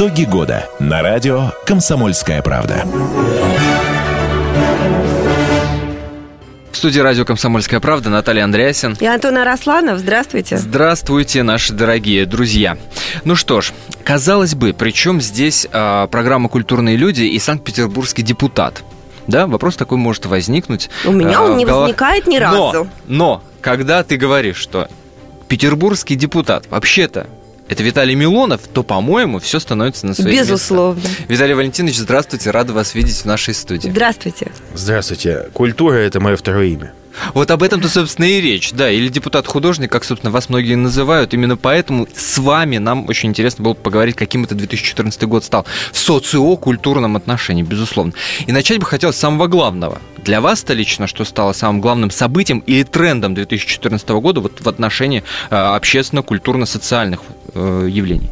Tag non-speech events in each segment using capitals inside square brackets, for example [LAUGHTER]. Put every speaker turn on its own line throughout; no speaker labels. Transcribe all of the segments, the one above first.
Итоги года на радио «Комсомольская правда».
В студии радио «Комсомольская правда» Наталья Андреасин.
И Антон Арасланов. Здравствуйте.
Здравствуйте, наши дорогие друзья. Ну что ж, казалось бы, причем здесь э, программа «Культурные люди» и санкт-петербургский депутат. Да, вопрос такой может возникнуть.
У меня
э,
он не
голов...
возникает ни
но,
разу.
Но, когда ты говоришь, что петербургский депутат вообще-то это Виталий Милонов, то, по-моему, все становится на свои
Безусловно.
места. Виталий Валентинович, здравствуйте, рада вас видеть в нашей студии.
Здравствуйте.
Здравствуйте. Культура – это мое второе имя.
Вот об этом-то, собственно, и речь. Да, или депутат-художник, как, собственно, вас многие называют. Именно поэтому с вами нам очень интересно было поговорить, каким это 2014 год стал в социокультурном отношении, безусловно. И начать бы хотелось с самого главного. Для вас-то лично что стало самым главным событием или трендом 2014 года вот в отношении э, общественно-культурно-социальных э, явлений?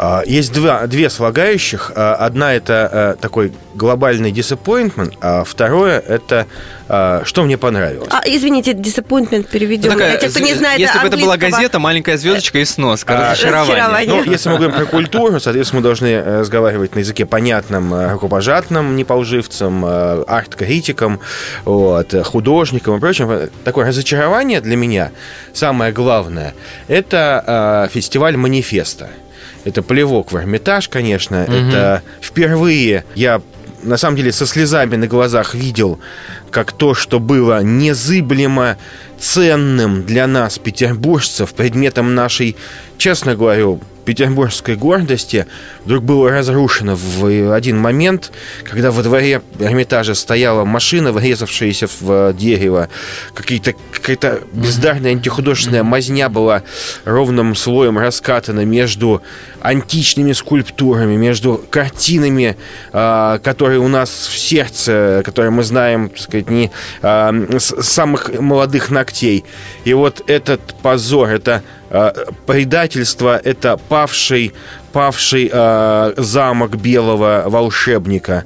А, Есть два, две слагающих. А, Одна это э, такой глобальный disappointment, а второе это э, что мне понравилось.
А, извините, disappointment переведем.
Ну, такая,
Для тех, кто не знает
если бы это была газета, маленькая звездочка и снос,
А,
разочарование.
разочарование.
Ну, если мы говорим про культуру, соответственно, мы должны э, разговаривать на языке понятном э, рукопожатном неполживцам, э, арт-критикам, вот, э, художникам и прочим. Такое разочарование для меня, самое главное, это э, фестиваль «Манифеста». Это плевок в Эрмитаж, конечно. Это впервые я на самом деле со слезами на глазах видел, как то, что было незыблемо ценным для нас, петербуржцев, предметом нашей, честно говорю, петербургской гордости, вдруг было разрушено в один момент, когда во дворе Эрмитажа стояла машина, врезавшаяся в дерево, какие-то, какая-то бездарная антихудожественная мазня была ровным слоем раскатана между античными скульптурами, между картинами, а, которые у нас в сердце, которые мы знаем, так сказать, не а, с самых молодых ногтей. И вот этот позор, это предательство, это павший, павший а, замок белого волшебника.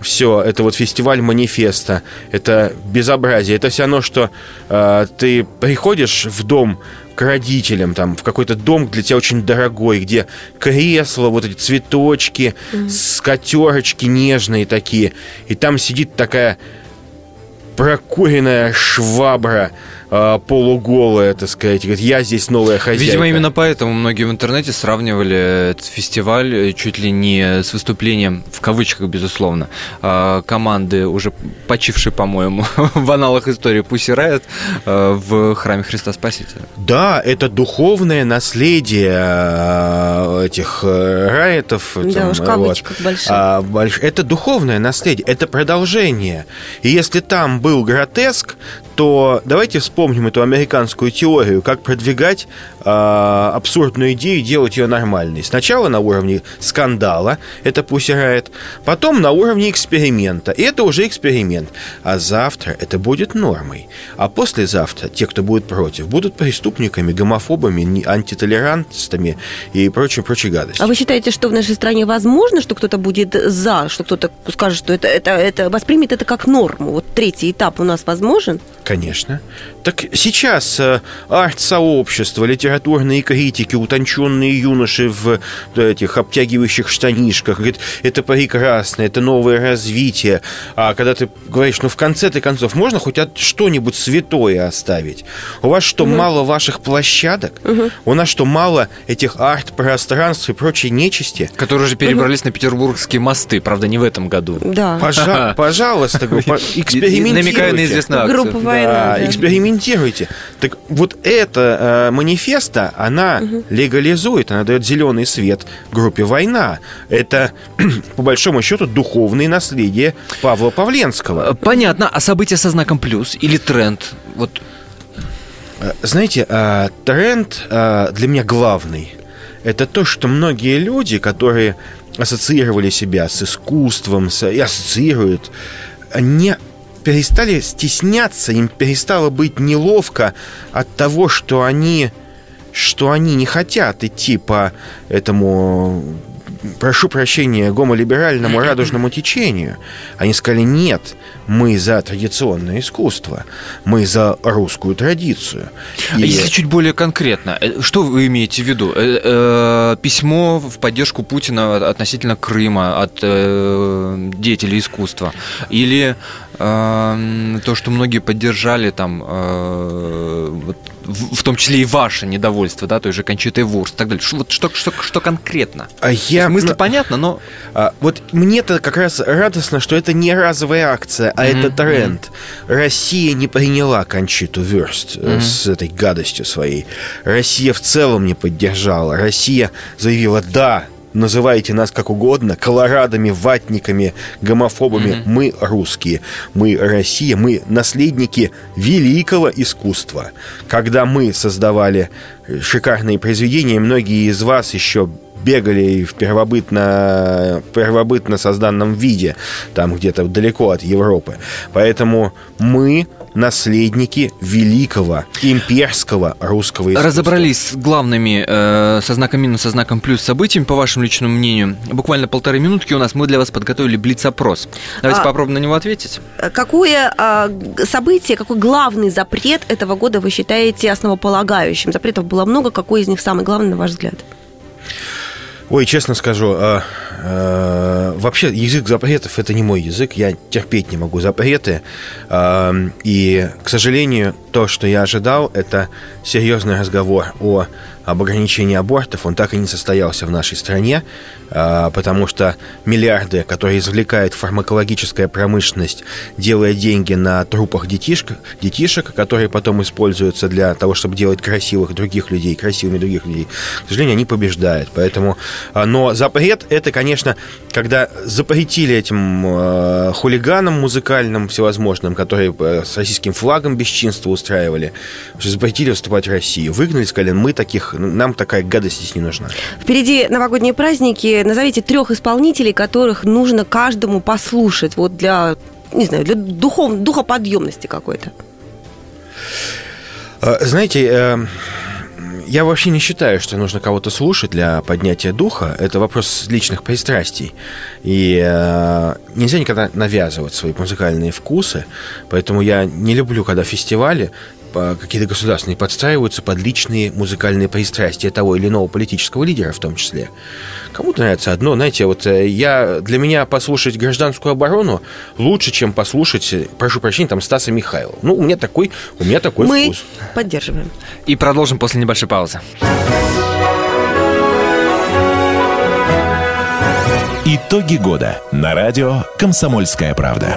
Все, это вот фестиваль манифеста, это безобразие, это все равно, что а, ты приходишь в дом к родителям, там, в какой-то дом для тебя очень дорогой, где кресла, вот эти цветочки, скатерочки нежные такие, и там сидит такая прокуренная швабра, э, полуголая, так сказать. Говорит, я здесь новая хозяйка.
Видимо, именно поэтому многие в интернете сравнивали этот фестиваль э, чуть ли не с выступлением, в кавычках, безусловно, э, команды, уже почившей, по-моему, [LAUGHS] в аналах истории Пусси Райот в храме Христа Спасителя.
Да, это духовное наследие э, этих э, райтов.
Да
там,
уж,
вот.
кавычках больших.
А, больш- Это духовное наследие, это продолжение. И если там был гротеск, то давайте вспомним эту американскую теорию, как продвигать а, абсурдную идею и делать ее нормальной. Сначала на уровне скандала, это Pussy Riot, потом на уровне эксперимента, и это уже эксперимент. А завтра это будет нормой. А послезавтра те, кто будет против, будут преступниками, гомофобами, антитолерантами и прочей, прочей гадостью.
А вы считаете, что в нашей стране возможно, что кто-то будет за, что кто-то скажет, что это, это, это воспримет это как норму? Вот третий этап у нас возможен?
Конечно. Так сейчас э, арт-сообщество, литературные критики, утонченные юноши в э, этих обтягивающих штанишках говорят, это прекрасно, это новое развитие. А когда ты говоришь, ну в конце-то концов, можно хоть от- что-нибудь святое оставить? У вас что, мало ваших площадок? У нас что, мало этих арт-пространств и прочей нечисти?
Которые уже перебрались на петербургские мосты, правда, не в этом году.
Да.
Пожа- [LAUGHS] пожалуйста, экспериментируйте.
Намекаю на известную акцию.
Группа война.
Да, экспериментируйте. Так вот эта э, манифеста, она легализует, она дает зеленый свет группе «Война». Это, [CLEARS THROAT] по большому счету, духовное наследие Павла Павленского.
Э, Понятно, а события со знаком плюс или тренд? Вот
Э, Знаете, э, тренд э, для меня главный. Это то, что многие люди, которые ассоциировали себя с искусством, с- и ассоциируют, не перестали стесняться, им перестало быть неловко от того, что они, что они не хотят идти по этому прошу прощения, гомолиберальному радужному течению. Они сказали, нет, мы за традиционное искусство, мы за русскую традицию.
А если чуть более конкретно, э, что вы имеете в виду? Э, э, письмо в поддержку Путина относительно Крыма от деятелей искусства? Или то, что многие поддержали там, в том числе и ваше недовольство, да, той же Кончитой Вурст и так далее. Что, вот что, что, что конкретно?
А я...
Мысли ну, понятно, но...
А, вот мне-то как раз радостно, что это не разовая акция, а mm-hmm. это тренд. Mm-hmm. Россия не приняла Кончиту Вюрст mm-hmm. с этой гадостью своей. Россия в целом не поддержала. Россия заявила, да, называйте нас как угодно, колорадами, ватниками, гомофобами. Mm-hmm. Мы русские, мы Россия, мы наследники великого искусства. Когда мы создавали шикарные произведения, многие из вас еще бегали в первобытно, первобытно созданном виде, там где-то далеко от Европы. Поэтому мы наследники великого имперского русского искусства.
Разобрались с главными э, со знаком минус, со знаком плюс событиями, по вашему личному мнению. Буквально полторы минутки у нас. Мы для вас подготовили блиц-опрос. Давайте а, попробуем на него ответить.
Какое а, событие, какой главный запрет этого года вы считаете основополагающим? Запретов было много. Какой из них самый главный, на ваш взгляд?
Ой, честно скажу, э, э, вообще язык запретов это не мой язык, я терпеть не могу запреты. Э, и, к сожалению, то, что я ожидал, это серьезный разговор о об ограничении абортов, он так и не состоялся в нашей стране, а, потому что миллиарды, которые извлекает фармакологическая промышленность, делая деньги на трупах детишек, детишек, которые потом используются для того, чтобы делать красивых других людей, красивыми других людей, к сожалению, они побеждают. Поэтому, а, но запрет это, конечно, когда запретили этим а, хулиганам музыкальным всевозможным, которые с российским флагом бесчинство устраивали, запретили выступать в России, выгнали, сказали, мы таких нам такая гадость здесь не нужна.
Впереди новогодние праздники. Назовите трех исполнителей, которых нужно каждому послушать. Вот для, не знаю, для духов, духоподъемности какой-то.
А, знаете, э, я вообще не считаю, что нужно кого-то слушать для поднятия духа. Это вопрос личных пристрастий. И э, нельзя никогда навязывать свои музыкальные вкусы. Поэтому я не люблю, когда фестивали какие-то государственные подстраиваются под личные музыкальные пристрастия того или иного политического лидера в том числе. Кому-то нравится одно, знаете, вот э, я, для меня послушать гражданскую оборону лучше, чем послушать, прошу прощения, там Стаса Михайлова. Ну, у меня такой, у меня такой
Мы
вкус.
поддерживаем.
И продолжим после небольшой паузы.
Итоги года на радио «Комсомольская правда».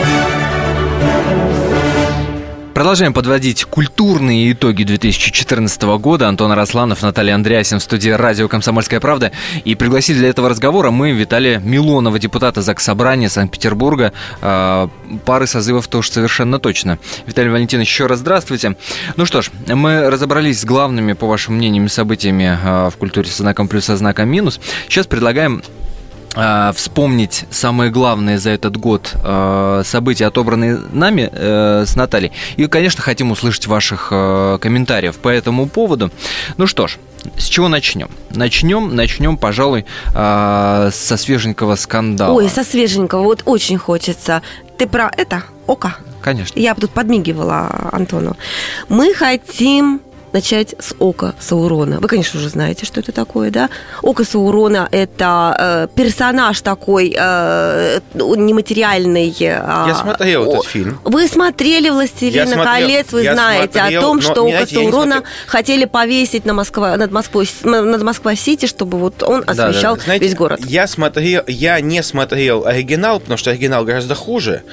Продолжаем подводить культурные итоги 2014 года. Антон Арасланов, Наталья Андреасин в студии радио «Комсомольская правда». И пригласили для этого разговора мы Виталия Милонова, депутата Заксобрания Санкт-Петербурга. А, пары созывов тоже совершенно точно. Виталий Валентинович, еще раз здравствуйте. Ну что ж, мы разобрались с главными, по вашему мнению, событиями а, в культуре со знаком плюс, со знаком минус. Сейчас предлагаем вспомнить самые главные за этот год э, события, отобранные нами э, с Натальей. И, конечно, хотим услышать ваших э, комментариев по этому поводу. Ну что ж, с чего начнем? Начнем, начнем, пожалуй, э, со свеженького скандала.
Ой, со свеженького, вот очень хочется. Ты про это? Ока?
Конечно.
Я тут подмигивала Антону. Мы хотим начать с Ока Саурона. Вы, конечно, уже знаете, что это такое, да? Око Саурона – это э, персонаж такой э, нематериальный. Э,
я смотрел о, этот фильм.
Вы смотрели «Властелина колец», вы знаете смотрел, о том, что Око Саурона хотели повесить на Москва, над Москвой, над Москва-Сити, чтобы вот он освещал да, да. Знаете, весь город.
Я смотрел, я не смотрел оригинал, потому что оригинал гораздо хуже.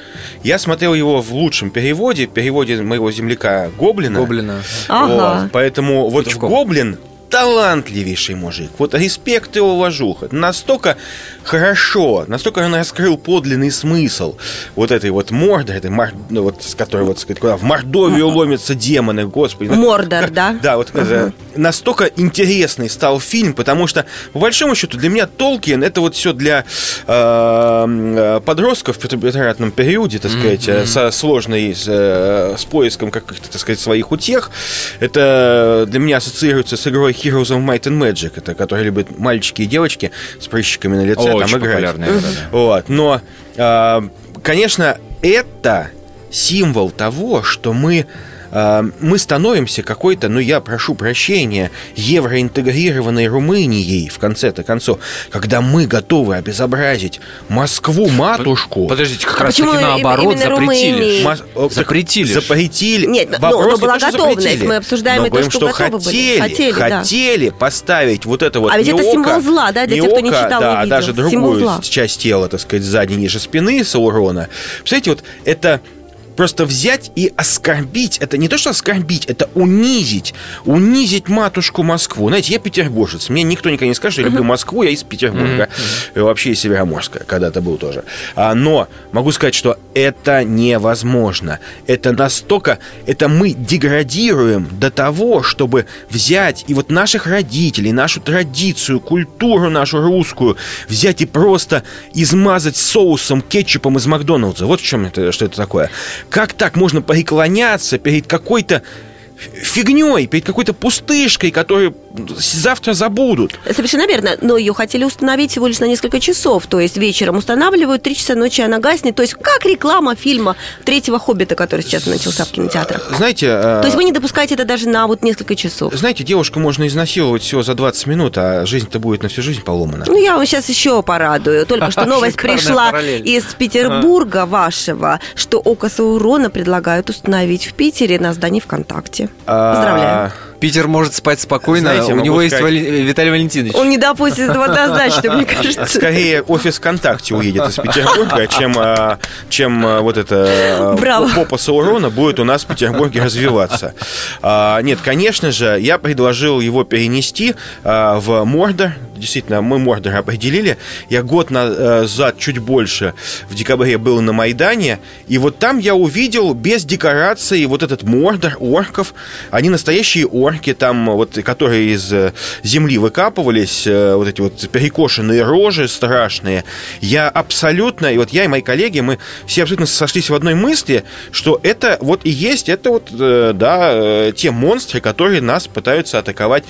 Я смотрел его в лучшем переводе, переводе моего земляка Гоблина.
Гоблина.
Ага.
Поэтому вот в Гоблин талантливейший мужик. Вот респект и уважуха. Настолько хорошо, настолько он раскрыл подлинный смысл вот этой вот морды, этой мор... ну, вот, с которой, вот, сказать, куда в Мордовию ломятся демоны, господи.
Мордор, да?
Да, вот uh настолько интересный стал фильм, потому что, по большому счету, для меня Толкин это вот все для э, э подростков в пубертатном периоде, так сказать, mm-hmm. со сложной, с, э, с поиском каких-то, так сказать, своих утех. Это для меня ассоциируется с игрой Heroes of Might and Magic, это которые любят мальчики и девочки с прыщиками на лице
О,
там играть.
Игра, да. [LAUGHS]
Вот, но, э, конечно, это символ того, что мы а, мы становимся какой-то, ну я прошу прощения, евроинтегрированной Румынией в конце-то концов, когда мы готовы обезобразить Москву, матушку.
Подождите, как а раз таки наоборот запретили. Мос... Запретили.
Запретили.
Нет, но, но была готовность, запретили. мы обсуждаем но это, говорим, что, что
хотели,
были. Хотели,
хотели
да.
поставить вот это вот
А ведь
не
это
око,
символ зла, да, для тех, кто не читал
да,
и видел.
даже другую часть тела, так сказать, сзади, ниже спины Саурона. Представляете, вот это просто взять и оскорбить, это не то, что оскорбить, это унизить, унизить матушку Москву. Знаете, я петербуржец, мне никто никогда не скажет, что я люблю Москву, я из Петербурга, и вообще из Североморска когда-то был тоже. А, но могу сказать, что это невозможно. Это настолько, это мы деградируем до того, чтобы взять и вот наших родителей, нашу традицию, культуру нашу русскую, взять и просто измазать соусом, кетчупом из Макдональдса. Вот в чем это, что это такое. Как так можно преклоняться перед какой-то фигней, перед какой-то пустышкой, которую завтра забудут.
Совершенно верно. Но ее хотели установить всего лишь на несколько часов. То есть вечером устанавливают, три часа ночи она гаснет. То есть как реклама фильма третьего «Хоббита», который сейчас начался в кинотеатрах.
Знаете...
То есть вы не допускаете это даже на вот несколько часов.
Знаете, девушку можно изнасиловать всего за 20 минут, а жизнь-то будет на всю жизнь поломана.
Ну, я вам сейчас еще порадую. Только что [LAUGHS] новость пришла из Петербурга вашего, что Око Саурона предлагают установить в Питере на здании ВКонтакте. А, Поздравляю.
Питер может спать спокойно. Знаете, У него есть сказать... Виталий Валентинович.
Он не допустит этого однозначно, мне кажется.
Скорее офис ВКонтакте уедет из Петербурга, чем, а, чем а, вот это Браво. попа Саурона будет у нас в Петербурге развиваться. Нет, конечно же, я предложил его перенести в Мордор. Действительно, мы Мордор определили. Я год назад, чуть больше, в декабре был на Майдане, и вот там я увидел без декорации вот этот Мордор, орков. Они настоящие орки орки там, вот, которые из э, земли выкапывались, э, вот эти вот перекошенные рожи страшные, я абсолютно, и вот я и мои коллеги, мы все абсолютно сошлись в одной мысли, что это вот и есть, это вот, э, да, те монстры, которые нас пытаются атаковать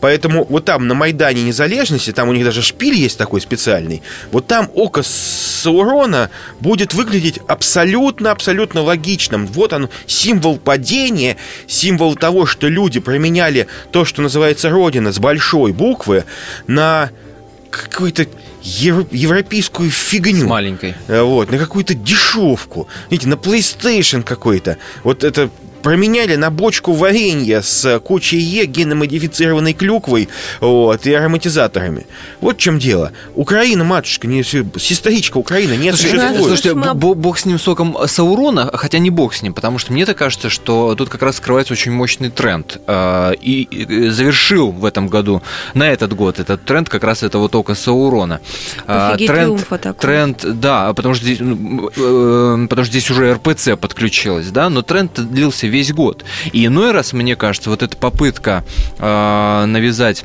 Поэтому вот там, на Майдане Незалежности, там у них даже шпиль есть такой специальный, вот там око Саурона будет выглядеть абсолютно-абсолютно логичным. Вот он, символ падения, символ того, что люди променяли то, что называется Родина с большой буквы, на какую-то европейскую фигню.
С маленькой.
Вот, на какую-то дешевку. Видите, на PlayStation какой-то. Вот это променяли на бочку варенья с кучей Е геномодифицированной клюквой вот, и ароматизаторами. Вот в чем дело. Украина, матушка, не, сестричка Украина не
слушайте, существует. Слушайте, бог с ним соком Саурона, хотя не бог с ним, потому что мне-то кажется, что тут как раз скрывается очень мощный тренд. А, и завершил в этом году, на этот год, этот тренд как раз этого тока Саурона.
А, Офигеть, тренд, такой.
тренд, да, потому что, здесь, э, потому что здесь уже РПЦ подключилась, да, но тренд длился весь год. И иной раз, мне кажется, вот эта попытка э, навязать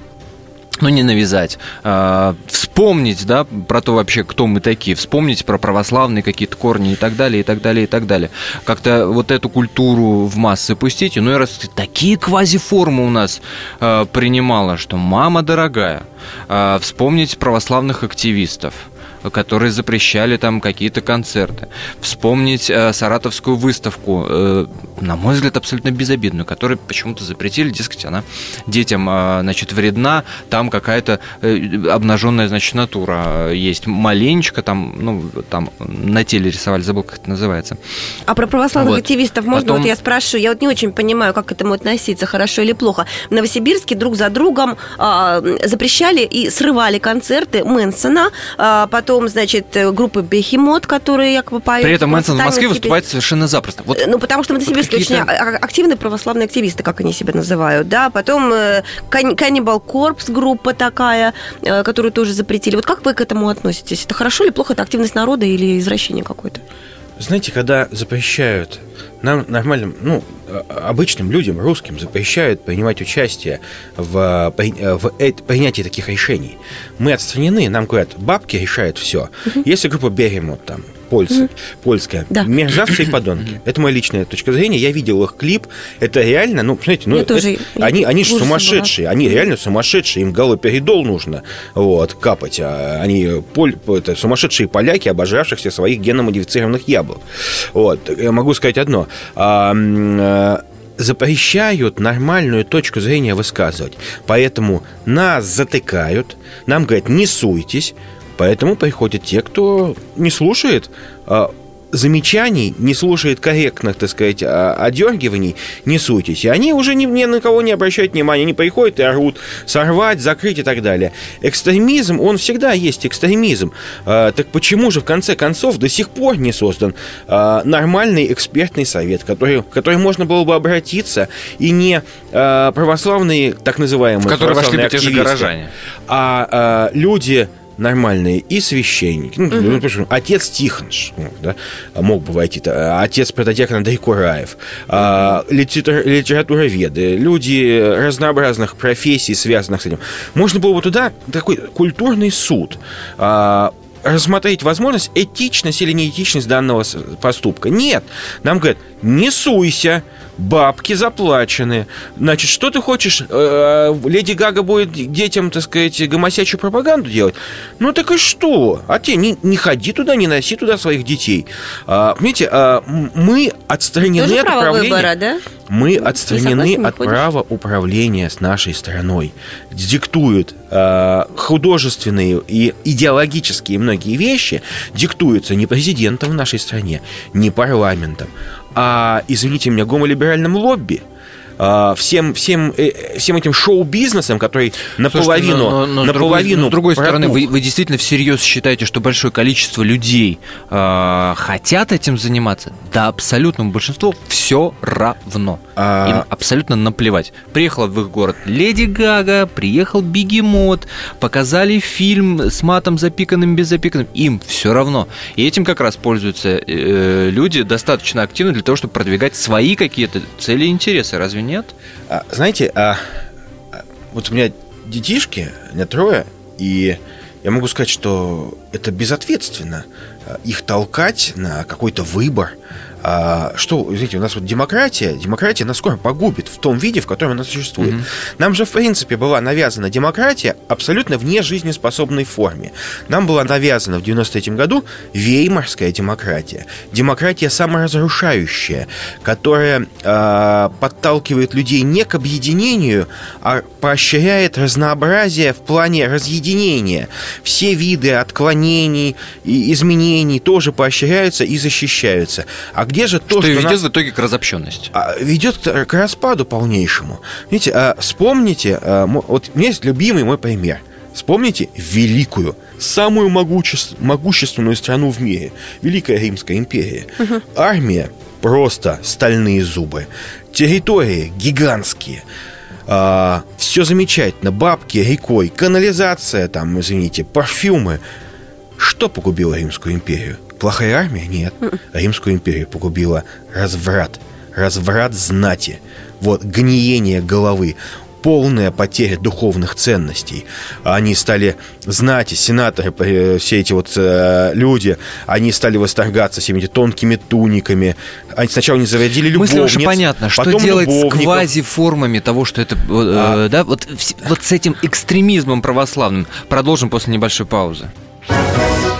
ну, не навязать, а, вспомнить, да, про то вообще, кто мы такие, вспомнить про православные какие-то корни и так далее, и так далее, и так далее. Как-то вот эту культуру в массы пустить, ну и раз такие квазиформы у нас а, принимала, что мама дорогая, а, вспомнить православных активистов – которые запрещали там какие-то концерты. Вспомнить э, саратовскую выставку, э, на мой взгляд, абсолютно безобидную, которую почему-то запретили, дескать, она детям, э, значит, вредна, там какая-то э, обнаженная, значит, натура есть, маленечко там, ну, там на теле рисовали, забыл, как это называется.
А про православных вот. активистов можно, Потом... вот я спрашиваю, я вот не очень понимаю, как к этому относиться, хорошо или плохо. В Новосибирске друг за другом э, запрещали и срывали концерты Мэнсона, э, потом потом, значит, группы Бехемот, которые якобы поют.
При этом Мэнсон в Москве выступает совершенно запросто.
Вот, ну, потому что в Новосибирске По-моему, очень
какие-то-
а- активные православные активисты, как они себя называют, да. Потом э, Cannibal Corpse группа такая, э, которую тоже запретили. Вот как вы к этому относитесь? Это хорошо или плохо? Это активность народа или извращение какое-то?
Знаете, когда запрещают нам нормальным, ну, а- обычным людям, русским, запрещают принимать участие в, при- в э- принятии таких решений, мы отстранены, нам говорят, бабки решают все. Если группа Бегемот, там, польцы, польская,
Да.
мерзавцы и подонки. Это моя личная точка зрения. Я видел их клип. Это реально, ну, знаете, ну, это-
тоже-
они, они же
ужасе была.
сумасшедшие. Они реально сумасшедшие. Им галоперидол нужно вот, капать. А они поль, это сумасшедшие поляки, обожравшихся своих генномодифицированных яблок. Вот. Я могу сказать одно. А, э, запрещают нормальную точку зрения высказывать. Поэтому нас затыкают, нам говорят, не суйтесь. Поэтому приходят те, кто не слушает а, замечаний, не слушает корректных, так сказать, а, одергиваний, не суйтесь. И они уже ни, ни на кого не обращают внимания, они приходят и орут, сорвать, закрыть и так далее. Экстремизм, он всегда есть экстремизм. А, так почему же в конце концов до сих пор не создан а, нормальный экспертный совет, который, в который можно было бы обратиться, и не а, православные, так называемые
В который вошли бы те же горожане.
а, а, люди нормальные и священники. Ну, ну, допустим, отец Тихонш, ну, да, мог бы войти, а, отец протодиакон Андрей Кураев, а, литература- литературоведы, люди разнообразных профессий, связанных с этим. Можно было бы туда такой культурный суд а, рассмотреть возможность, этичность или неэтичность данного поступка. Нет. Нам говорят, не суйся, бабки заплачены. Значит, что ты хочешь? э, Леди Гага будет детям, так сказать, гомосячую пропаганду делать? Ну так и что? А те, не, не ходи туда, не носи туда своих детей. А, понимаете, а, мы отстранены
Тоже
от
право
управления.
выбора, да?
Мы отстранены
не
от
ходишь?
права управления с нашей страной. Диктуют э, художественные и идеологические многие вещи, диктуются не президентом в нашей стране, не парламентом, а, извините меня, гомолиберальным лобби. А, всем, всем, э, всем этим шоу-бизнесом, который наполовину,
Слушайте, но- но- но с другой-
наполовину
но с другой стороны, вы, вы действительно всерьез считаете, что большое количество людей э, хотят этим заниматься? Да, абсолютному большинству все равно.
А-
Им абсолютно наплевать. Приехала в их город Леди Гага, приехал Бегемот, показали фильм с матом запиканным, без запиканным. Им все равно. И этим как раз пользуются э, люди достаточно активно для того, чтобы продвигать свои какие-то цели и интересы. Разве нет?
А, знаете, а, а, вот у меня детишки, у меня трое, и я могу сказать, что это безответственно а, их толкать на какой-то выбор. А, что, извините, у нас вот демократия, демократия нас скоро погубит в том виде, в котором она существует. Нам же, в принципе, была навязана демократия абсолютно вне жизнеспособной форме. Нам была навязана в 93 году веймарская демократия. Демократия саморазрушающая, которая а, подталкивает людей не к объединению, а поощряет разнообразие в плане разъединения. Все виды отклонений и изменений тоже поощряются и защищаются. А где же то,
что
что,
ведет
нас
в итоге к разобщенности.
а, ведет к, к распаду полнейшему. Видите, а, вспомните, а, вот у меня есть любимый мой пример. Вспомните великую, самую могучес- могущественную страну в мире, Великая Римская империя. Армия просто стальные зубы, территории гигантские. все замечательно, бабки рекой, канализация, там, извините, парфюмы. Что погубило Римскую империю? Плохая армия? Нет. Римскую империю погубила разврат. Разврат знати. Вот, гниение головы. Полная потеря духовных ценностей. Они стали, знати, сенаторы, э, все эти вот э, люди, они стали восторгаться всеми этими тонкими туниками. Они сначала не заводили любовниц,
Мысль ваша понятна. Что
потом
делать с
любовников.
квазиформами того, что это, э, да, вот, вот с этим экстремизмом православным? Продолжим после небольшой паузы.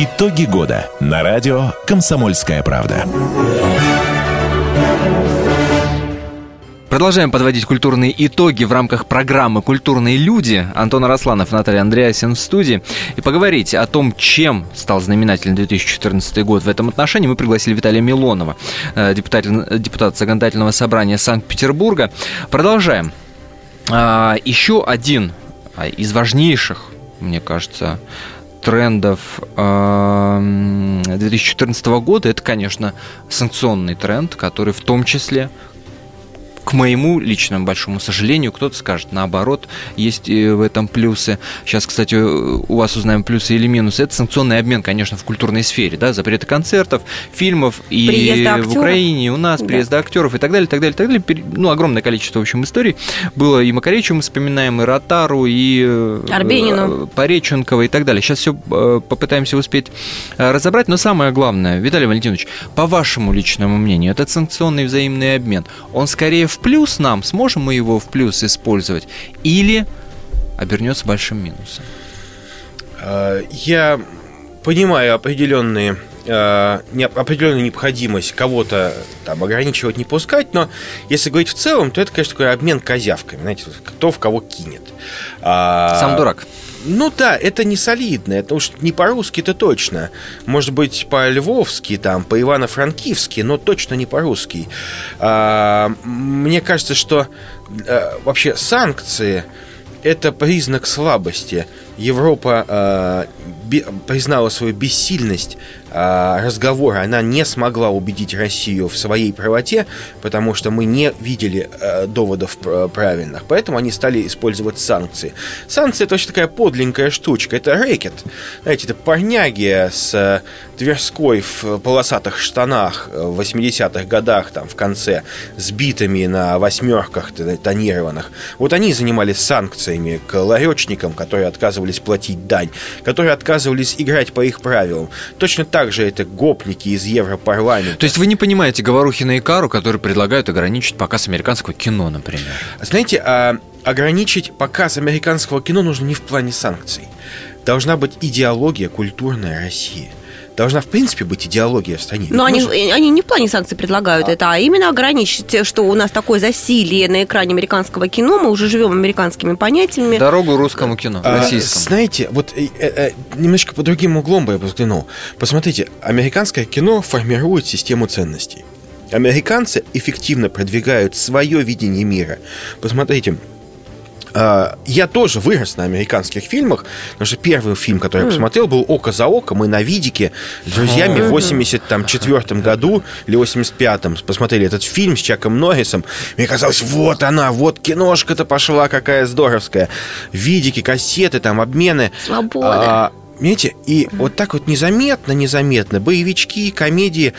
Итоги года на радио «Комсомольская правда».
Продолжаем подводить культурные итоги в рамках программы «Культурные люди». Антон Арасланов, Наталья Андреасин в студии. И поговорить о том, чем стал знаменателен 2014 год в этом отношении, мы пригласили Виталия Милонова, э, депутат, депутат Законодательного собрания Санкт-Петербурга. Продолжаем. А, еще один а, из важнейших, мне кажется, трендов 2014 года, это, конечно, санкционный тренд, который в том числе к моему личному большому сожалению, кто-то скажет наоборот, есть в этом плюсы. Сейчас, кстати, у вас узнаем плюсы или минусы. Это санкционный обмен, конечно, в культурной сфере, да, запреты концертов, фильмов и в Украине, и у нас, да. приезда актеров и так далее, так далее, так далее. Ну, огромное количество, в общем, историй было. И Макаревича мы вспоминаем, и Ротару, и э,
Арбенину.
Пореченкова и так далее. Сейчас все э, попытаемся успеть э, разобрать, но самое главное, Виталий Валентинович, по вашему личному мнению, этот санкционный взаимный обмен, он скорее в плюс нам, сможем мы его в плюс использовать, или обернется большим минусом?
А, я понимаю определенные э, определенную необходимость кого-то там ограничивать, не пускать, но если говорить в целом, то это, конечно, такой обмен козявками, знаете, кто в кого кинет.
А, Сам дурак.
Ну да, это не солидно, это уж не по-русски, это точно. Может быть, по-львовски, там, по-ивано-франкивски, но точно не по-русски. А, мне кажется, что а, вообще санкции это признак слабости. Европа э, признала свою бессильность а, разговора она не смогла убедить Россию в своей правоте, потому что мы не видели э, доводов правильных. Поэтому они стали использовать санкции. Санкции это очень такая подленькая штучка. Это рэкет. Знаете, это парняги с э, Тверской в полосатых штанах в 80-х годах, там, в конце, сбитыми на восьмерках тонированных. Вот они занимались санкциями к ларечникам, которые отказывались платить дань, которые отказывались играть по их правилам. Точно так также это гопники из Европарламента.
То есть вы не понимаете Говорухина и Кару, которые предлагают ограничить показ американского кино, например?
Знаете, а, ограничить показ американского кино нужно не в плане санкций. Должна быть идеология культурная России должна, в принципе, быть идеология в стране.
Но они, они не в плане санкций предлагают а... это, а именно ограничить, что у нас такое засилие на экране американского кино, мы уже живем американскими понятиями.
Дорогу русскому кино, а, российскому.
Знаете, вот э, э, немножко по другим углом бы я взглянул. Посмотрите, американское кино формирует систему ценностей. Американцы эффективно продвигают свое видение мира. Посмотрите, я тоже вырос на американских фильмах, потому что первый фильм, который я посмотрел, был «Око за око». Мы на видике с друзьями в 84 году или 85-м посмотрели этот фильм с Чаком Норрисом. Мне казалось, вот она, вот киношка-то пошла, какая здоровская. Видики, кассеты, там, обмены.
Свобода.
Понимаете, и вот так вот незаметно, незаметно, боевички, комедии,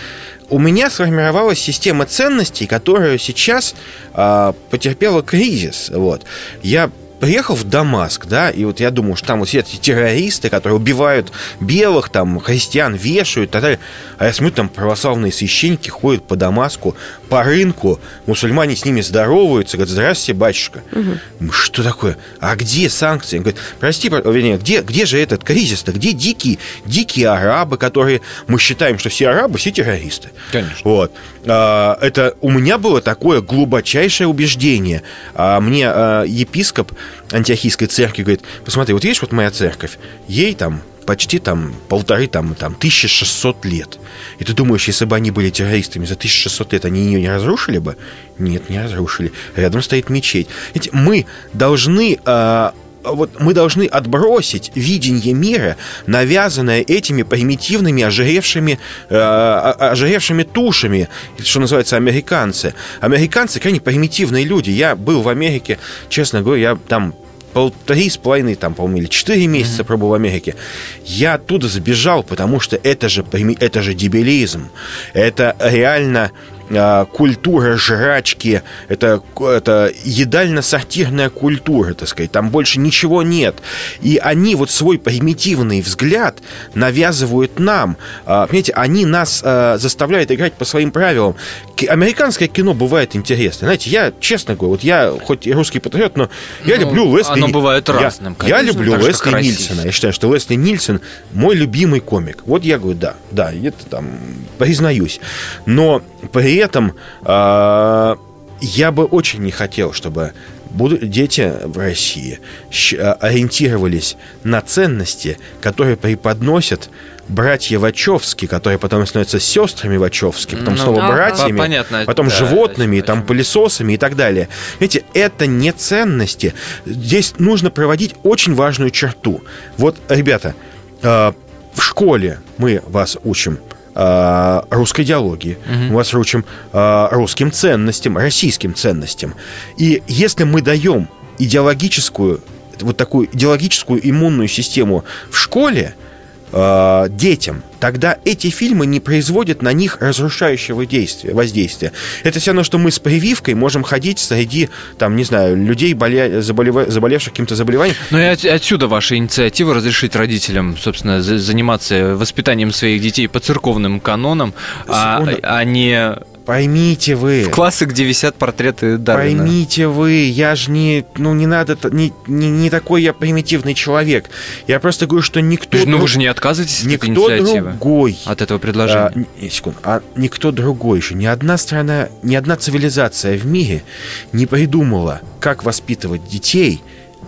у меня сформировалась система ценностей, которая сейчас э, потерпела кризис. Вот. Я приехал в Дамаск, да, и вот я думаю, что там вот все эти террористы, которые убивают белых, там, христиан вешают и так далее. А я смотрю, там православные священники ходят по Дамаску, по рынку, мусульмане с ними здороваются, говорят, здравствуйте, батюшка. Угу. Что такое? А где санкции? Он говорит, прости, вернее, где, где же этот кризис-то? Где дикие, дикие арабы, которые мы считаем, что все арабы, все террористы?
Конечно.
Вот. А, это у меня было такое глубочайшее убеждение. А мне а, епископ антиохийской церкви говорит, посмотри, вот видишь, вот моя церковь, ей там почти там полторы, там, там 1600 лет. И ты думаешь, если бы они были террористами за 1600 лет, они ее не разрушили бы? Нет, не разрушили. Рядом стоит мечеть. Ведь мы должны э, вот мы должны отбросить видение мира, навязанное этими примитивными, ожиревшими, э, ожиревшими тушами, что называется, американцы. Американцы крайне примитивные люди. Я был в Америке, честно говоря, я там полторы с половиной, там, по-моему, или четыре месяца mm-hmm. пробыл в Америке. Я оттуда забежал, потому что это же, это же дебилизм. Это реально а, культура жрачки, это, это едально-сортирная культура, так сказать, там больше ничего нет. И они вот свой примитивный взгляд навязывают нам. А, понимаете, они нас а, заставляют играть по своим правилам. Американское кино бывает интересно. Знаете, я, честно говорю, вот я хоть и русский патриот, но я ну, люблю Лесли...
Оно бывает разным,
Я, я люблю Лесли Нильсона. Я считаю, что Лесли Нильсон мой любимый комик. Вот я говорю, да, да, это там признаюсь. Но при этом э, я бы очень не хотел, чтобы дети в России а, ориентировались на ценности, которые преподносят братья Вачовски, которые потом становятся сестрами Вачовски, потом
Ну,
снова
ага.
братьями,
По- понятно,
потом
да,
животными,
о
там пылесосами и так далее. Видите, это не ценности. Здесь нужно проводить очень важную черту. Вот, ребята, э, в школе мы вас учим э, русской идеологии, мы вас учим э, русским ценностям, российским ценностям. И если мы даем идеологическую, вот такую идеологическую иммунную систему в школе, э, детям, тогда эти фильмы не производят на них разрушающего действия, воздействия. Это все равно, что мы с прививкой можем ходить среди, там, не знаю, людей, боля... заболева- заболевших каким-то заболеванием.
Ну и от- отсюда ваша инициатива разрешить родителям, собственно, за- заниматься воспитанием своих детей по церковным канонам, а,
Секунду.
а не
Поймите вы.
в классы, где висят портреты Дарвина.
Поймите вы, я же не, ну не надо, не, не, не такой я примитивный человек. Я просто говорю, что никто,
Вы же- Ну вы
друг-
же не отказываетесь от этой
никто
инициативы,
другой,
от этого
а,
предложения.
н- секунду, а никто другой еще, ни одна страна, ни одна цивилизация в мире не придумала, как воспитывать детей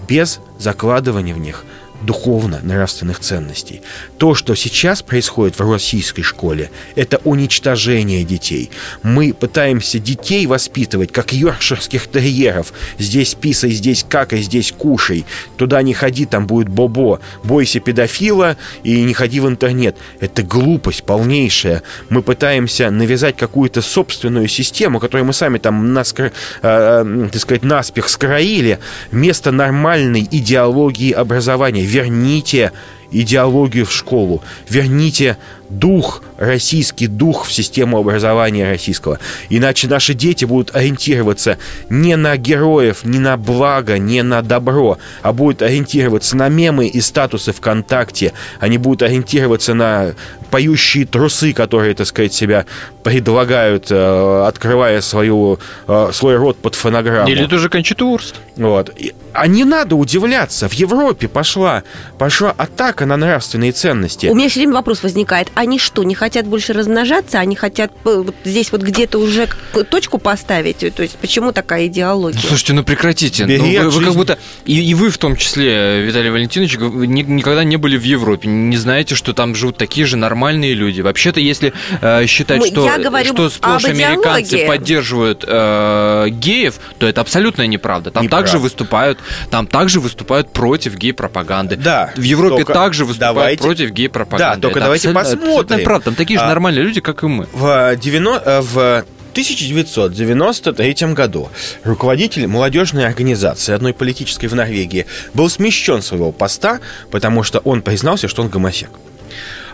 без закладывания в них духовно-нравственных ценностей. То, что сейчас происходит в российской школе, это уничтожение детей. Мы пытаемся детей воспитывать, как йоркширских терьеров. Здесь писай, здесь какай, здесь кушай. Туда не ходи, там будет бобо. Бойся педофила и не ходи в интернет. Это глупость полнейшая. Мы пытаемся навязать какую-то собственную систему, которую мы сами там, наскр... э, э, так сказать, наспех скроили, вместо нормальной идеологии образования. Верните идеологию в школу, верните дух, российский дух в систему образования российского. Иначе наши дети будут ориентироваться не на героев, не на благо, не на добро, а будут ориентироваться на мемы и статусы ВКонтакте. Они будут ориентироваться на поющие трусы, которые, так сказать, себя предлагают, э, открывая свою, э, свой рот под фонограмму.
Или тоже Вурст.
Вот. А не надо удивляться. В Европе пошла, пошла атака на нравственные ценности.
У меня все время вопрос возникает. Они что, не хотят больше размножаться? Они хотят э, вот здесь вот где-то уже точку поставить? То есть почему такая идеология?
Слушайте, ну прекратите.
Бери
Ну, вы, вы как будто. И, и вы в том числе, Виталий Валентинович, ни- никогда не были в Европе. Не знаете, что там живут такие же нормальные люди. Вообще-то, если э, считать,
Мы-
что,
я говорю
что сплошь
об
американцы
идеологии.
поддерживают э, геев, то это абсолютно неправда. Там
Неправда.
также выступают, там также выступают против гей-пропаганды.
Да,
В Европе
только
также выступают
давайте-
против гей-пропаганды.
Да, только
Это
давайте
абсолютно-
посмотрим.
абсолютно правда. Там такие же
А,
нормальные люди, как и мы.
В, 90, э, в 1993 году руководитель молодежной организации одной политической в Норвегии был смещен с своего поста, потому что он признался, что он гомосек.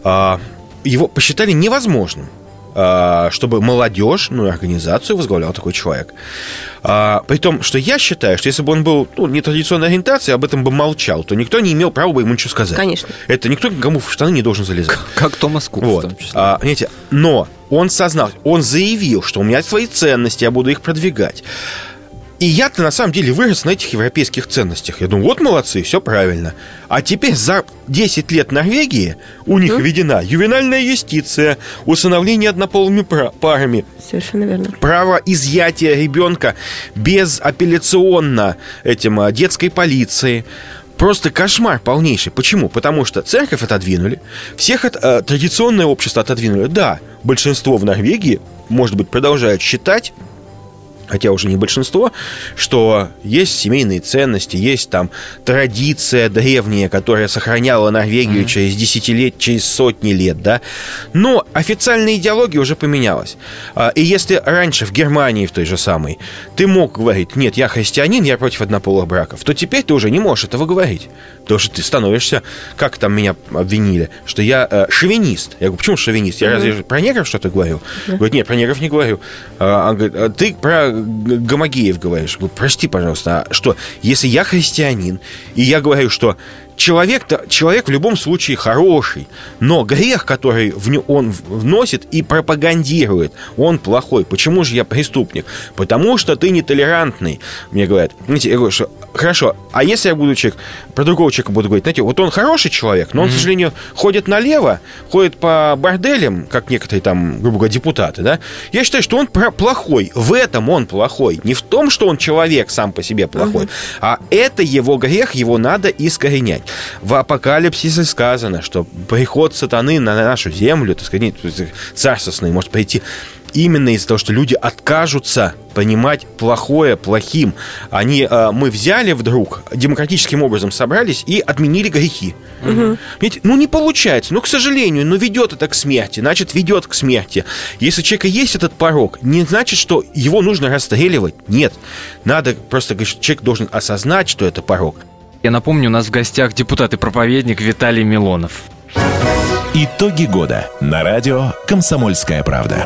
А, Его посчитали невозможным чтобы молодежь, ну, и организацию возглавлял такой человек. А, при том, что я считаю, что если бы он был ну, нетрадиционной ориентации, об этом бы молчал, то никто не имел права бы ему ничего сказать.
Конечно.
Это никто никому в штаны не должен залезать.
Как Томас Кук в
Вот.
том числе.
А, понимаете, но он сознал, он заявил, что у меня свои ценности, я буду их продвигать. И я-то на самом деле вырос на этих европейских ценностях. Я думаю, вот молодцы, все правильно. А теперь за 10 лет Норвегии у них введена ювенальная юстиция, усыновление однополыми парами,
Совершенно верно.
право изъятия ребенка безапелляционно этим а, детской полиции. Просто кошмар полнейший. Почему? Потому что церковь отодвинули, всех от, э, традиционное общество отодвинули. Да, большинство в Норвегии, может быть, продолжают считать, хотя уже не большинство, что есть семейные ценности, есть там традиция древняя, которая сохраняла Норвегию через десятилетия, через сотни лет, да. Но официальная идеология уже поменялась. А, И если раньше в Германии в той же самой ты мог говорить, нет, я христианин, я против однополых браков, то теперь ты уже не можешь этого говорить. Потому что ты становишься, как там меня обвинили, что я э, шовинист. Я говорю, почему шовинист? Я разве про негров что-то говорю? Говорит, нет, про негров не говорю. А, он говорит, «А ты про гомогеев говоришь. Прости, пожалуйста, а что, если я христианин, и я говорю, что человек, человек в любом случае хороший, но грех, который в не, он вносит и пропагандирует, он плохой. Почему же я преступник? Потому что ты нетолерантный. Мне говорят, знаете, я говорю, что хорошо, а если я буду человек, про другого человека буду говорить, знаете, вот он хороший человек, но он, mm-hmm. к сожалению, ходит налево, ходит по борделям, как некоторые там, грубо говоря, депутаты, да, я считаю, что он плохой. В этом он плохой. Не в том, что он человек сам по себе плохой, mm-hmm. а это его грех, его надо искоренять. В апокалипсисе сказано, что приход сатаны на нашу землю, так сказать, царственный может прийти именно из-за того, что люди откажутся понимать плохое плохим. Они, э, мы взяли вдруг, демократическим образом собрались и отменили грехи. Угу. Ведь, ну, не получается. Ну, к сожалению, но ведет это к смерти. Значит, ведет к смерти. Если у человека есть этот порог, не значит, что его нужно расстреливать. Нет. Надо просто говорить, что человек должен осознать, что это порог.
Я напомню, у нас в гостях депутат и проповедник Виталий Милонов.
Итоги года на радио «Комсомольская правда».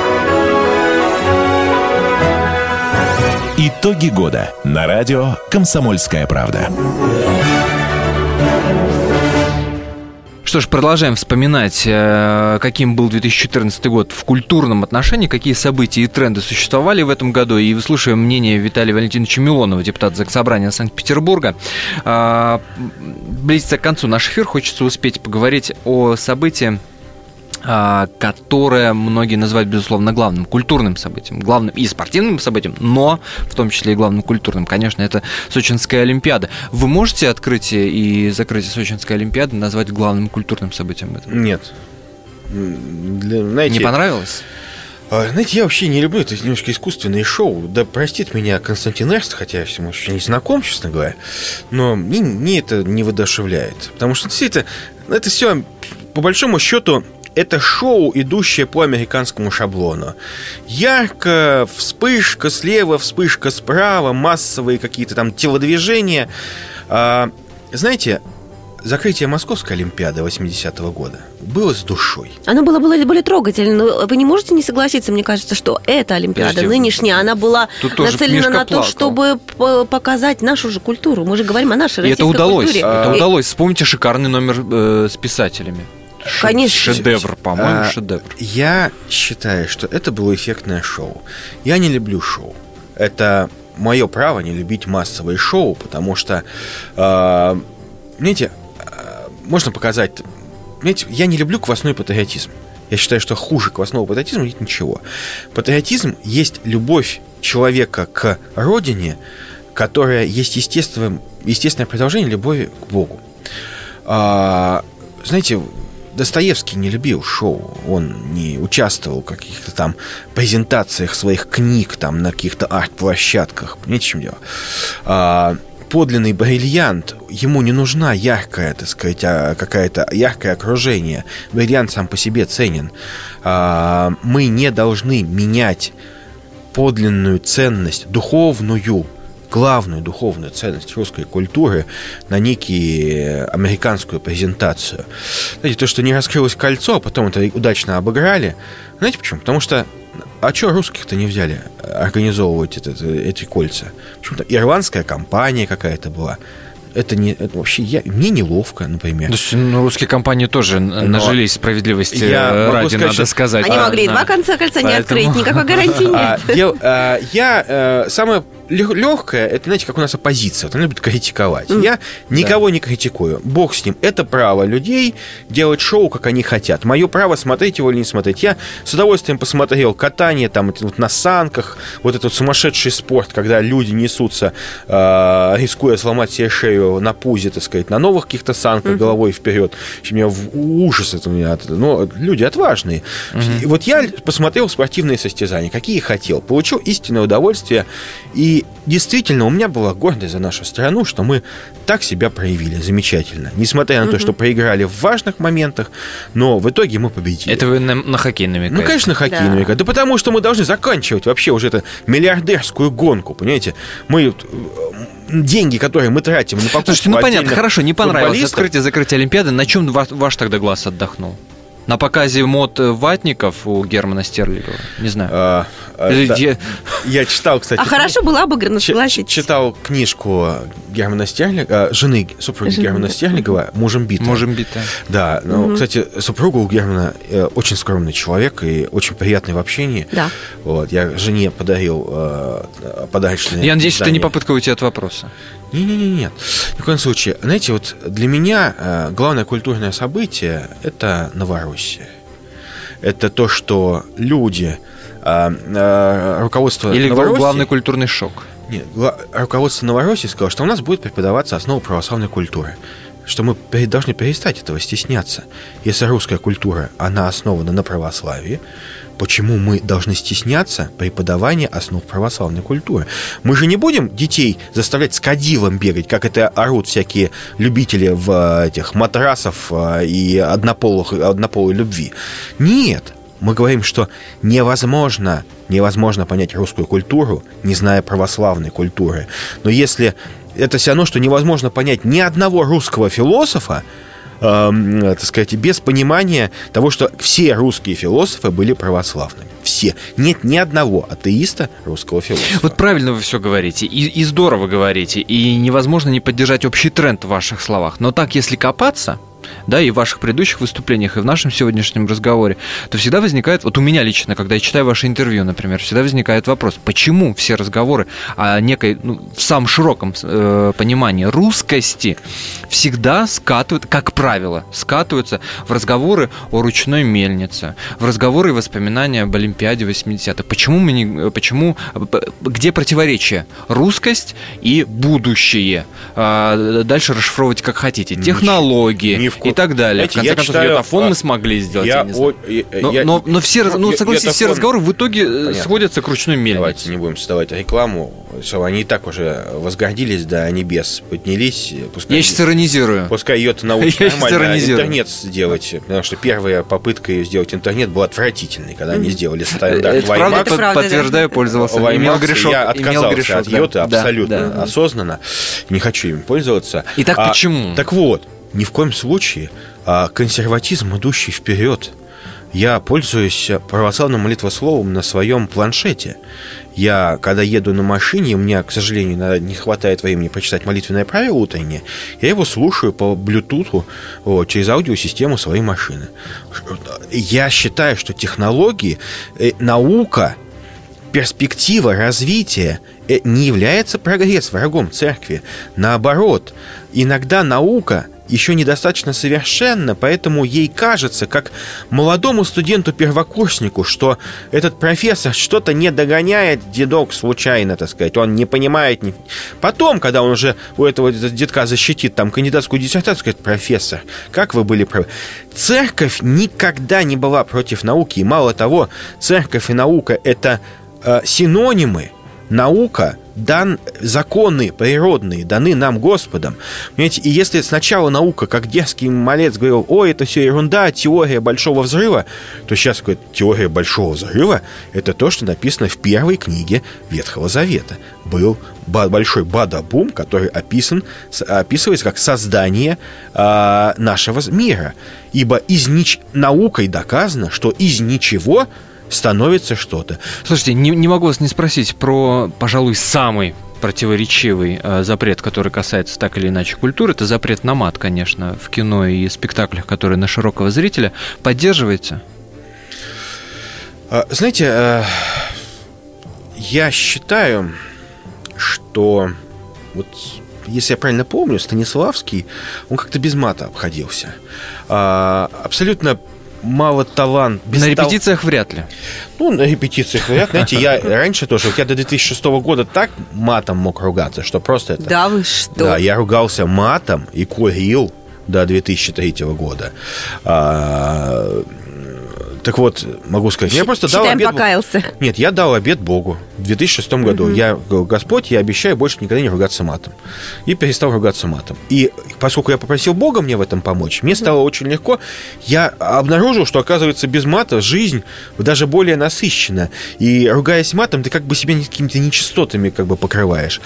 Итоги года на радио «Комсомольская правда».
Что ж, продолжаем вспоминать, э, каким был 2014 год в культурном отношении, какие события и тренды существовали в этом году. И выслушиваем мнение Виталия Валентиновича Милонова, депутата Заксобрания Санкт-Петербурга. А, близится к концу наш эфир, хочется успеть поговорить о событии, которое многие называют, безусловно, главным культурным событием, главным и спортивным событием, но в том числе и главным культурным, конечно, это Сочинская Олимпиада. Вы можете открытие и закрытие Сочинской Олимпиады назвать главным культурным событием? Этого?
Нет.
Для, знаете, Не понравилось?
А, знаете, я вообще не люблю это немножко искусственные шоу. Да простит меня Константин Эрст, хотя я ним еще не знаком, честно говоря. Но мне, мне это не воодушевляет. Потому что все это, это все, по большому счету, это шоу, идущее по американскому шаблону. Ярко, вспышка слева, вспышка справа, массовые какие-то там телодвижения. А, знаете, закрытие Московской Олимпиады 80-го года было с душой.
Оно было, было более трогательно. Но вы не можете не согласиться, мне кажется, что эта Олимпиада Подожди, нынешняя, она была нацелена на то, чтобы показать нашу же культуру. Мы же говорим о нашей
И
российской
это удалось.
культуре.
Это удалось. Вспомните шикарный номер э, с писателями.
Конечно.
Шедевр, по-моему, а, шедевр.
Я считаю, что это было эффектное шоу. Я не люблю шоу. Это мое право не любить массовые шоу, потому что, э, знаете, э, можно показать... Знаете, я не люблю квасной патриотизм. Я считаю, что хуже квасного патриотизма нет ничего. Патриотизм есть любовь человека к родине, которая есть естественное, естественное продолжение любови к Богу. А, знаете, Достоевский не любил шоу, он не участвовал в каких-то там презентациях своих книг там на каких-то арт-площадках. Понимаете, чем дело? А, подлинный бриллиант, ему не нужна яркая, так сказать, а, какая-то яркое окружение. Бриллиант сам по себе ценен. А, мы не должны менять подлинную ценность, духовную, главную духовную ценность русской культуры на некие американскую презентацию. Знаете, то, что не раскрылось кольцо, а потом это удачно обыграли. Знаете почему? Потому что а что русских-то не взяли организовывать это, эти кольца? Почему-то ирландская компания какая-то была это не это вообще я, мне неловко, например. То
есть, ну, русские компании тоже Но нажились справедливости я ради, сказать, надо сказать.
Они а, могли а, два конца кольца Поэтому... не открыть, никакой [LAUGHS] гарантии нет. А,
я, а, я а, самое легкое, это, знаете, как у нас оппозиция, она любит критиковать. Mm. Я никого да. не критикую. Бог с ним. Это право людей делать шоу, как они хотят. Мое право смотреть его или не смотреть. Я с удовольствием посмотрел катание там вот на санках, вот этот сумасшедший спорт, когда люди несутся, э, рискуя сломать себе шею на пузе, так сказать, на новых каких-то санках mm-hmm. головой вперед. У меня ужас это у меня. Но люди отважные. Mm-hmm. Вот я посмотрел спортивные состязания, какие хотел. Получил истинное удовольствие и И действительно, у меня была гордость за нашу страну, что мы так себя проявили замечательно. Несмотря на то, что проиграли в важных моментах, но в итоге мы победили.
Это вы на, на хоккей намекаете?
Ну, конечно, хоккей
Да.
намекает. Да потому что мы должны заканчивать вообще уже эту миллиардерскую гонку, понимаете? Мы э, деньги, которые мы тратим на покупку
Слушайте, ну понятно, хорошо, не понравилось
футболистов,
открытие закрытие Олимпиады. На чем ваш, ваш тогда глаз отдохнул? На показе мод э, ватников у Германа Стерлигова? Не знаю.
а, а,
Или
да.
где-
Я читал, кстати,
А хорошо было обыграно,
Ч-
согласитесь.
читал книжку Германа Стерлигова, жены супруги Германа. Стерлигова, мужем бита.
Можем битая.
Да, ну, кстати, супруга у Германа э, очень скромный человек и очень приятный в общении.
Да.
Вот, я жене подарил э, подарочное
Я надеюсь, это не попытка уйти от вопроса.
Не-не-не, нет. Ни в коем случае. Знаете, вот для меня э, главное культурное событие – это Новороссия. Это то, что люди, э, э, руководство
Или
Новороссии...
главный культурный шок.
Нет, руководство Новороссии сказало, что у нас будет преподаваться основа православной культуры. Что мы должны перестать этого стесняться. Если русская культура, она основана на православии, почему мы должны стесняться преподавания основ православной культуры? Мы же не будем детей заставлять с кадилом бегать, как это орут всякие любители в э, этих матрасов э, и однополых, однополой любви. Нет, мы говорим, что невозможно, невозможно понять русскую культуру, не зная православной культуры. Но если это все равно, что невозможно понять ни одного русского философа, эм, так сказать, без понимания того, что все русские философы были православными. Все. Нет ни одного атеиста русского философа.
Вот правильно вы все говорите, и, и здорово говорите, и невозможно не поддержать общий тренд в ваших словах. Но так, если копаться, да, и в ваших предыдущих выступлениях, и в нашем сегодняшнем разговоре, то всегда возникает, вот у меня лично, когда я читаю ваше интервью, например, всегда возникает вопрос, почему все разговоры о некой, ну, в самом широком э, понимании русскости всегда скатывают, как правило, скатываются в разговоры о ручной мельнице, в разговоры и воспоминания об Олимпиаде 80-х. Почему мы не, почему, п- где противоречие? Русскость и будущее. А, дальше расшифровывать как хотите. Технологии
Ни ко-
и так далее.
Знаете,
в конце
я
концов,
читаю,
йотафон
а,
мы смогли сделать, я,
Я
не знаю.
о- я-
Но,
я-
но, но все, ну, согласитесь, все
йотафон-
разговоры в итоге э,
Понятно.
сводятся к ручной мельнице.
Давайте не будем создавать рекламу, что они и так уже возгордились до небес, поднялись. Пускай,
Я сейчас иронизирую.
пускай ее-то [LAUGHS]
Я
научат
щас
нормально интернет сделать, потому что первая попытка ее сделать интернет была отвратительной, когда они сделали стандарт
Это правда, подтверждаю, пользовался. Имел грешок.
я отказался от йоты абсолютно осознанно. Не хочу им пользоваться.
Итак,
А,
почему?
Так вот, ни в коем случае а, консерватизм, идущий вперед. Я пользуюсь православным молитвословом на своем планшете. Я, когда еду на машине, меня, к сожалению, не хватает времени прочитать молитвенное правило утреннее, я его слушаю по Bluetooth вот, через аудиосистему своей машины. Я считаю, что технологии, э, наука, перспектива развития э, не является прогресс врагом церкви. Наоборот, иногда наука еще недостаточно совершенна, поэтому ей кажется, как молодому студенту-первокурснику, что этот профессор что-то не догоняет дедок случайно, так сказать, он не понимает. ни- Потом, когда он уже у этого детка защитит там кандидатскую диссертацию, скажет, профессор, как вы были правы? Церковь никогда не была против науки, и мало того, церковь и наука – это э, синонимы. Наука, дан, законы природные даны нам Господом. Понимаете, и если сначала наука, как дерзкий малец, говорил, ой, это все ерунда, теория большого взрыва, то сейчас говорит, теория большого взрыва – это то, что написано в первой книге Ветхого Завета. Был большой бадабум, который описан, описывается как создание а, нашего мира. Ибо из нич... наукой доказано, что из ничего становится что-то.
Слушайте, не, не могу вас не спросить про, пожалуй, самый противоречивый э, запрет, который касается так или иначе культуры, это запрет на мат, конечно, в кино и спектаклях, которые на широкого зрителя. Поддерживаете?
А, Знаете, э, я считаю, что вот если я правильно помню, Станиславский, он как-то без мата обходился. А, Абсолютно мало талант. без
на
тал-
репетициях вряд ли.
Ну, на репетициях, вряд. Знаете, я [LAUGHS] раньше тоже, я до 2006 года так матом мог ругаться, что просто это...
Да вы что?
Да, я ругался матом и курил до 2003 года. А, Так вот, могу сказать, я просто дал
Считаем,
обед...
покаялся.
Нет, я дал обед Богу в 2006 году. Я говорю, Господь, я обещаю больше никогда не ругаться матом. И перестал ругаться матом. И поскольку я попросил Бога мне в этом помочь, мне стало очень легко. Я обнаружил, что, оказывается, без мата жизнь даже более насыщена. И ругаясь матом, ты как бы себя какими-то нечистотами как бы покрываешь.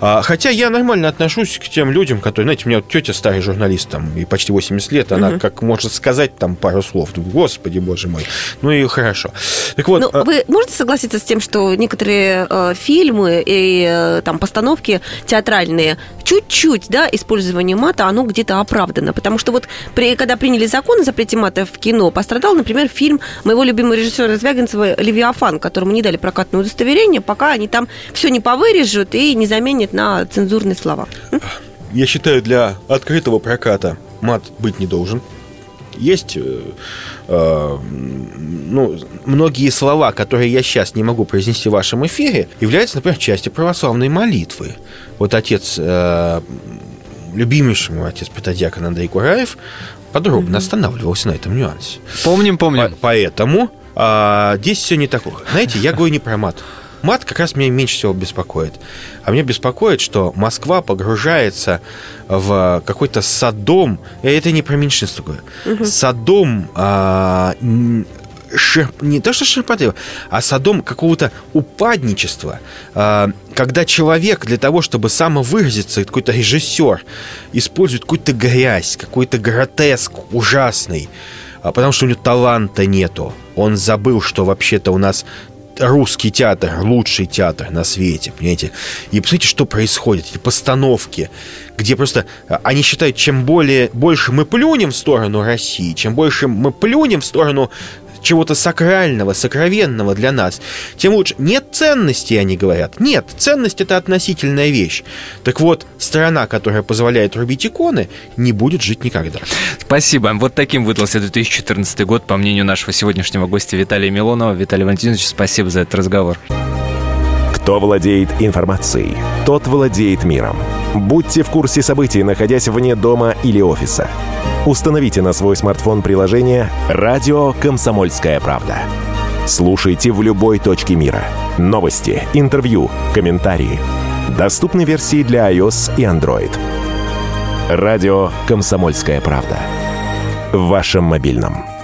А, хотя я нормально отношусь к тем людям, которые, знаете, у меня вот тетя старый журналист, там, и почти 80 лет, она как может сказать там пару слов. Господи, боже мой. Ну и хорошо. Так вот,
Ну,
а,
вы можете согласиться с тем, что некоторые э, фильмы и э, там постановки театральные чуть-чуть, да, использование мата, оно где-то оправдано, потому что вот при, когда приняли закон о запрете мата в кино, пострадал, например, фильм моего любимого режиссера Звягинцева «Левиафан», которому не дали прокатное удостоверение, пока они там все не повырежут и не заменят на цензурные слова.
я считаю, для открытого проката мат быть не должен. Есть э, э, ну, многие слова, которые я сейчас не могу произнести в вашем эфире, являются, например, частью православной молитвы. Вот отец, э, любимейший мой отец Петодьякон Андрей Кураев, подробно останавливался на этом нюансе.
Помним,
По-
помним.
поэтому а, здесь все не такое. Знаете, я [LAUGHS] говорю не про мат. Мат как раз меня меньше всего беспокоит. А меня беспокоит, что Москва погружается в какой-то садом. И Это не про меньшинство говорю. Садом а, шер- не то что ширпотреб, а садом какого-то упадничества, а, когда человек для того, чтобы самовыразиться, какой-то режиссер, использует какую-то грязь, какой-то гротеск ужасный, а, потому что у него таланта нету. Он забыл, что вообще-то у нас русский театр, лучший театр на свете, понимаете? И посмотрите, что происходит, эти постановки, где просто а, они считают, чем более, больше мы плюнем в сторону России, чем больше мы плюнем в сторону чего-то сакрального, сокровенного для нас, тем лучше. Нет ценности, они говорят. Нет, ценность это относительная вещь. Так вот, страна, которая позволяет рубить иконы, не будет жить никогда.
Спасибо. Вот таким выдался 2014 год, по мнению нашего сегодняшнего гостя Виталия Милонова. Виталий Валентинович, спасибо за этот разговор.
Кто владеет информацией, тот владеет миром. Будьте в курсе событий, находясь вне дома или офиса. Установите на свой смартфон приложение «Радио Комсомольская правда». Слушайте в любой точке мира. Новости, интервью, комментарии. Доступны версии для iOS и Android. Радио «Комсомольская правда». В вашем мобильном.